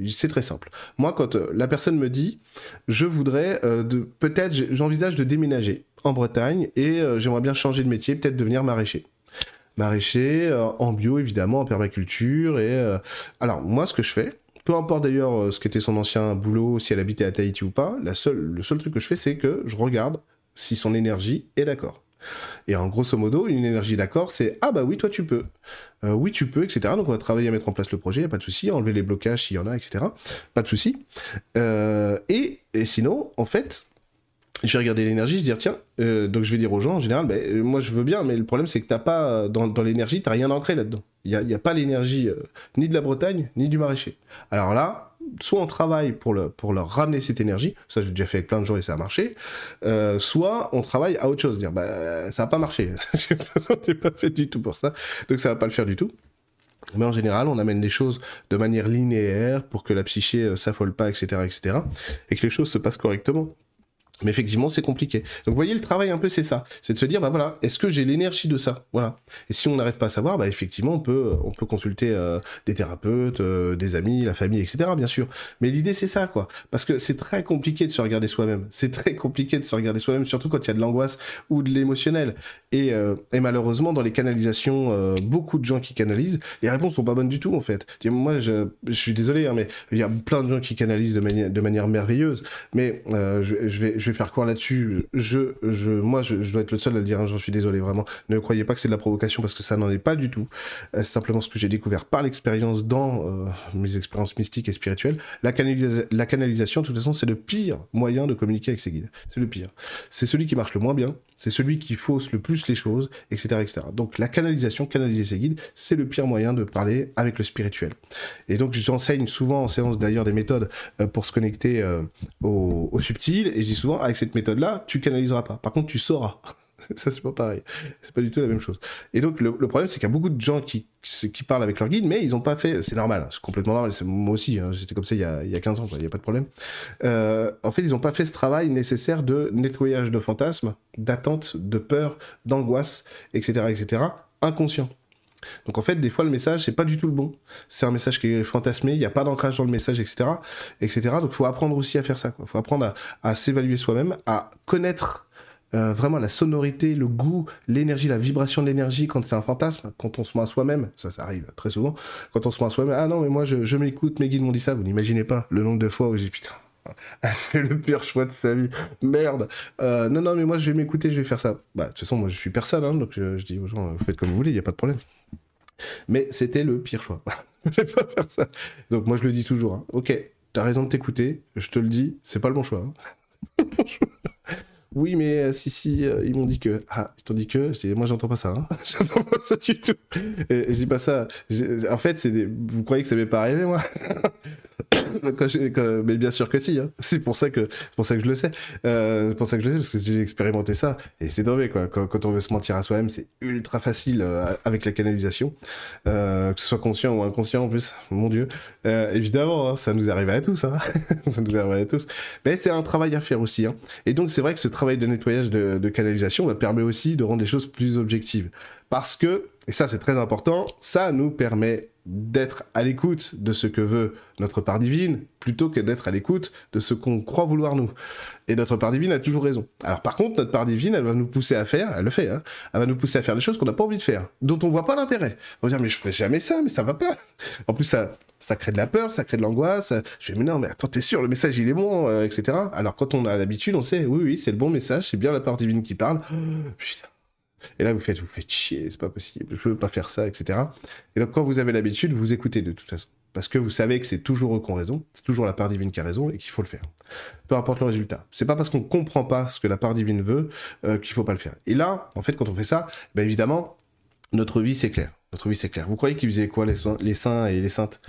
c'est très simple. Moi, quand la personne me dit, je voudrais, peut-être, j'envisage de déménager en Bretagne et j'aimerais bien changer de métier, peut-être devenir maraîcher maraîcher, euh, en bio évidemment, en permaculture. Et euh, alors moi, ce que je fais, peu importe d'ailleurs euh, ce qu'était son ancien boulot, si elle habitait à Tahiti ou pas, la seule, le seul truc que je fais, c'est que je regarde si son énergie est d'accord. Et en grosso modo, une énergie d'accord, c'est ah bah oui, toi tu peux, oui tu peux, etc. Donc on va travailler à mettre en place le projet, y a pas de souci, enlever les blocages s'il y en a, etc. Pas de souci. et, et, sinon, en fait, je vais regarder l'énergie, je vais dire tiens, euh, donc je vais dire aux gens en général, ben, euh, moi je veux bien, mais le problème c'est que t'as pas euh, dans, dans l'énergie, t'as rien ancré là-dedans. Il n'y a, a, pas l'énergie ni de la Bretagne ni du maraîcher. Alors là, soit on travaille pour, le, pour leur ramener cette énergie, ça j'ai déjà fait avec plein de gens et ça a marché, soit on travaille à autre chose, dire bah ça n'a pas marché, j'ai pas fait du tout pour ça, donc ça va pas le faire du tout. Mais en général, on amène les choses de manière linéaire pour que la psyché s'affole pas, etc., etc., et que les choses se passent correctement. Mais effectivement, c'est compliqué. Donc, vous voyez, le travail un peu, c'est ça. C'est de se dire, bah voilà, est-ce que j'ai l'énergie de ça? Voilà. Et si on n'arrive pas à savoir, bah effectivement, on peut, on peut consulter euh, des thérapeutes, euh, des amis, la famille, etc. Bien sûr. Mais l'idée, c'est ça, quoi. Parce que c'est très compliqué de se regarder soi-même. C'est très compliqué de se regarder soi-même, surtout quand il y a de l'angoisse ou de l'émotionnel. Et, euh, et, malheureusement, dans les canalisations, beaucoup de gens qui canalisent, les réponses sont pas bonnes du tout, en fait. Moi, je, je suis désolé, hein, mais il y a plein de gens qui canalisent de, manière de manière merveilleuse. Mais je, je vais faire quoi là-dessus. Je, je, moi, je, dois être le seul à le dire. Hein, j'en suis désolé, vraiment. Ne croyez pas que c'est de la provocation parce que ça n'en est pas du tout. Euh, c'est simplement ce que j'ai découvert par l'expérience dans euh, mes expériences mystiques et spirituelles. La, la canalisation, de toute façon, c'est le pire moyen de communiquer avec ses guides. C'est le pire. C'est celui qui marche le moins bien. C'est celui qui fausse le plus les choses, etc., etc. Donc la canalisation, canaliser ses guides, c'est le pire moyen de parler avec le spirituel. Et donc j'enseigne souvent en séance d'ailleurs des méthodes euh, pour se connecter au, au subtil. Et je dis souvent avec cette méthode-là, tu canaliseras pas. Par contre, tu sauras. ça, c'est pas pareil. C'est pas du tout la même chose. Et donc, le, problème, c'est qu'il y a beaucoup de gens qui, parlent avec leur guide, mais ils ont pas fait. C'est normal, hein, c'est complètement normal. Moi aussi, hein, j'étais comme ça il y, a, il y a 15 ans, il n'y a pas de problème. Euh, en fait, ils ont pas fait ce travail nécessaire de nettoyage de fantasmes, d'attente, de peur, d'angoisse, etc., etc., inconscient. Donc en fait, des fois, le message, c'est pas du tout le bon. C'est un message qui est fantasmé, il n'y a pas d'ancrage dans le message, etc., etc. Donc faut apprendre aussi à faire ça. Il faut apprendre à s'évaluer soi-même, à connaître euh, vraiment la sonorité, le goût, l'énergie, la vibration de l'énergie quand c'est un fantasme, quand on se met à soi-même, ça, ça arrive très souvent, quand on se met à soi-même, ah non, mais moi je, m'écoute, mes guides m'ont dit ça, vous n'imaginez pas le nombre de fois où j'ai putain, elle fait le pire choix de sa vie, merde, euh, non, non, mais moi je vais m'écouter, je vais faire ça. Bah, de toute façon, moi je suis personne, hein, donc je, dis aux gens, vous faites comme vous voulez, il n'y a pas de problème. Mais c'était le pire choix. je vais pas faire ça. Donc moi je le dis toujours, hein. ok, t'as raison de t'écouter, je te le dis, c'est pas le bon choix. Hein. Oui, mais euh, si, si, euh, ils m'ont dit que. Ah, ils t'ont dit que. Je dis, moi, j'entends pas ça. Hein. j'entends pas ça du tout. Et, je dis pas ça. En fait, c'est vous croyez que ça m'est pas arrivé, moi? mais bien sûr que si. Hein. C'est pour ça que pour ça que je le sais. Euh, c'est pour ça que je le sais parce que j'ai expérimenté ça et c'est tombé quoi. Quand, on veut se mentir à soi-même, c'est ultra facile euh, avec la canalisation, euh, que ce soit conscient ou inconscient en plus. Mon Dieu, évidemment, hein, ça nous arrive à tous. ça nous arrive à tous. Mais c'est un travail à faire aussi. Et donc c'est vrai que ce travail de nettoyage de, canalisation va permet aussi de rendre les choses plus objectives parce que et ça c'est très important, ça nous permet d'être à l'écoute de ce que veut notre part divine plutôt que d'être à l'écoute de ce qu'on croit vouloir nous. Et notre part divine a toujours raison. Alors par contre, notre part divine, elle va nous pousser à faire, elle le fait, hein, elle va nous pousser à faire des choses qu'on n'a pas envie de faire, dont on voit pas l'intérêt. On va dire mais je ferai jamais ça, mais ça va pas. En plus ça, ça crée de la peur, ça crée de l'angoisse. Je vais mais non, mais attends, t'es sûr, le message il est bon, euh, etc. Alors quand on a l'habitude, on sait, oui, oui, c'est le bon message, c'est bien la part divine qui parle. putain et là, vous faites, vous faites chier, c'est pas possible, je peux pas faire ça, etc. Et donc, quand vous avez l'habitude, vous écoutez de toute façon. parce que vous savez que c'est toujours eux qui ont raison, c'est toujours la part divine qui a raison et qu'il faut le faire. Peu importe le résultat. C'est pas parce qu'on comprend pas ce que la part divine veut euh, qu'il faut pas le faire. Et là, en fait, quand on fait ça, ben évidemment, notre vie c'est clair. Notre vie c'est clair. Vous croyez qu'ils faisaient quoi les, les saints et les saintes?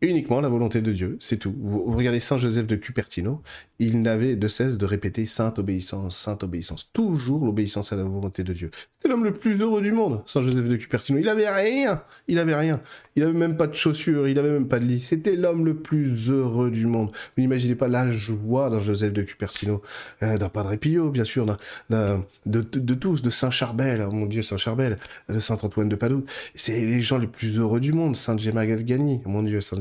Uniquement la volonté de Dieu, c'est tout. Vous, regardez Saint Joseph de Cupertino, il n'avait de cesse de répéter sainte obéissance, sainte obéissance, toujours l'obéissance à la volonté de Dieu. C'était l'homme le plus heureux du monde, Saint Joseph de Cupertino. Il avait rien, il avait rien. Il avait même pas de chaussures, il avait même pas de lit. C'était l'homme le plus heureux du monde. Vous n'imaginez pas la joie d'un Joseph de Cupertino, euh, d'un Padre Pio, bien sûr, de, de, tous, de Saint Charbel, oh mon Dieu, Saint Charbel, de Saint Antoine de Padoue. C'est les gens les plus heureux du monde, Saint Gemma Galgani, mon Dieu, Saint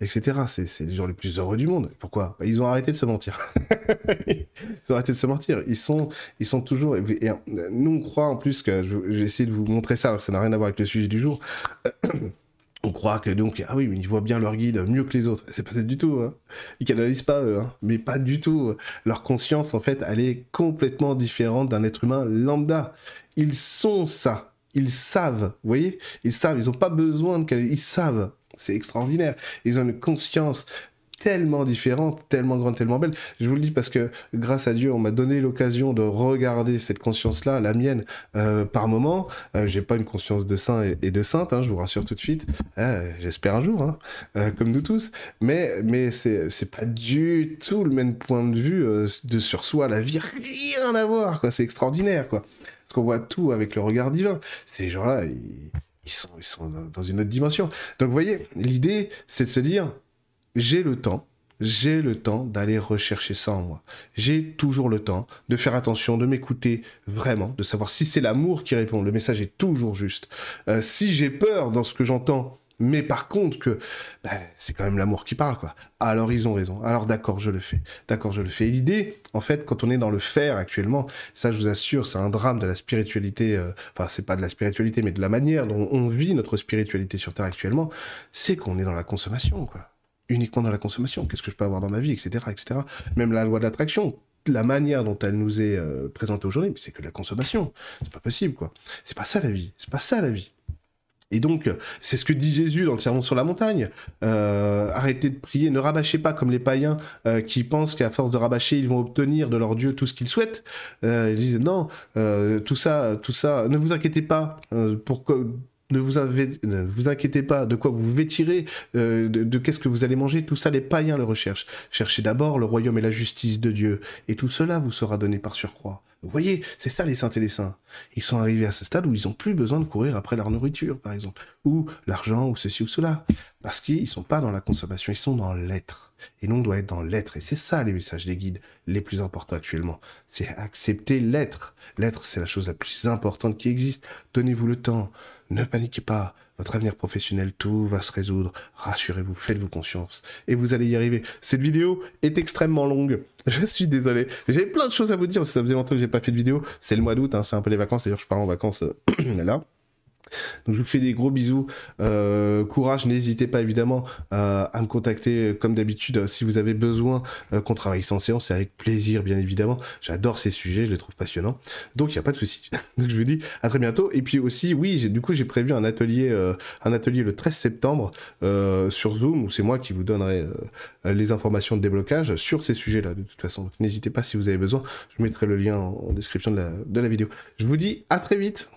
Etc. C'est les gens les plus heureux du monde. Pourquoi? Bah, Ils ont arrêté de se mentir. ils ont arrêté de se mentir. Ils sont, ils sont toujours. Et, nous, on croit en plus que je vais essayer de vous montrer ça, alors que ça n'a rien à voir avec le sujet du jour. on croit que donc, ah oui, mais ils voient bien leur guide mieux que les autres. C'est pas ça du tout. Hein. Ils canalisent pas eux, hein. mais pas du tout. Leur conscience, en fait, elle est complètement différente d'un être humain lambda. Ils sont ça. Ils savent, vous voyez? Ils savent, ils n'ont pas besoin de ils savent. C'est extraordinaire. Ils ont une conscience tellement différente, tellement grande, tellement belle. Je vous le dis parce que grâce à Dieu, on m'a donné l'occasion de regarder cette conscience-là, la mienne, euh, par moment. Euh, j'ai pas une conscience de saint et, de sainte, hein, je vous rassure tout de suite. Euh, j'espère un jour, hein, comme nous tous. Mais, mais c'est, c'est pas du tout le même point de vue de sur soi. La vie, rien à voir. C'est extraordinaire, quoi. Parce qu'on voit tout avec le regard divin. Ces gens-là, ils, sont, ils sont dans une autre dimension. Donc, vous voyez, l'idée, c'est de se dire, j'ai le temps, j'ai le temps d'aller rechercher ça en moi. J'ai toujours le temps de faire attention, de m'écouter vraiment, de savoir si c'est l'amour qui répond. Le message est toujours juste. Euh, si j'ai peur dans ce que j'entends, mais par contre que ben, c'est quand même l'amour qui parle, quoi. Alors ils ont raison. Alors d'accord, je le fais. D'accord, je le fais. L'idée, en fait, quand on est dans le faire actuellement, ça je vous assure, c'est un drame de la spiritualité. Euh, enfin, c'est pas de la spiritualité, mais de la manière dont on vit notre spiritualité sur Terre actuellement, c'est qu'on est dans la consommation, quoi uniquement dans la consommation. Qu'est-ce que je peux avoir dans ma vie, etc., etc. Même la loi de l'attraction, la manière dont elle nous est euh, présentée aujourd'hui, c'est que la consommation. C'est pas possible, quoi. C'est pas ça la vie. C'est pas ça la vie. Et donc, c'est ce que dit Jésus dans le Sermon sur la montagne. Euh, arrêtez de prier, ne rabâchez pas comme les païens euh, qui pensent qu'à force de rabâcher, ils vont obtenir de leur Dieu tout ce qu'ils souhaitent. ils disent non, tout ça, tout ça, ne vous inquiétez pas. pour ne vous, inquiétez pas de quoi vous vous vêtirez, euh, de, qu'est-ce que vous allez manger, tout ça les païens le recherchent. Cherchez d'abord le royaume et la justice de Dieu, et tout cela vous sera donné par surcroît. Vous voyez, c'est ça les saints et les saints. Ils sont arrivés à ce stade où ils n'ont plus besoin de courir après leur nourriture, par exemple, ou l'argent, ou ceci ou cela, parce qu'ils ne sont pas dans la consommation, ils sont dans l'être. Et nous, on doit être dans l'être. Et c'est ça les messages des guides les plus importants actuellement. C'est accepter l'être. L'être, c'est la chose la plus importante qui existe. Donnez-vous le temps. Ne paniquez pas, votre avenir professionnel, tout va se résoudre. Rassurez-vous, faites-vous confiance. Et vous allez y arriver. Cette vidéo est extrêmement longue. Je suis désolé. J'ai plein de choses à vous dire. Ça faisait longtemps que j'ai pas fait de vidéo. C'est le mois d'août, hein, c'est un peu les vacances. D'ailleurs, je pars en vacances euh, là. Donc je vous fais des gros bisous. Euh, courage, n'hésitez pas évidemment à, me contacter euh, comme d'habitude euh, si vous avez besoin qu'on travaille sans séance. C'est avec plaisir bien évidemment. J'adore ces sujets, je les trouve passionnants. Donc il n'y a pas de souci. Donc je vous dis à très bientôt. Et puis aussi, oui, du coup j'ai prévu un atelier, le 13 septembre sur Zoom où c'est moi qui vous donnerai les informations de déblocage sur ces sujets-là de toute façon. n'hésitez pas si vous avez besoin. Je mettrai le lien en description de la vidéo. Je vous dis à très vite.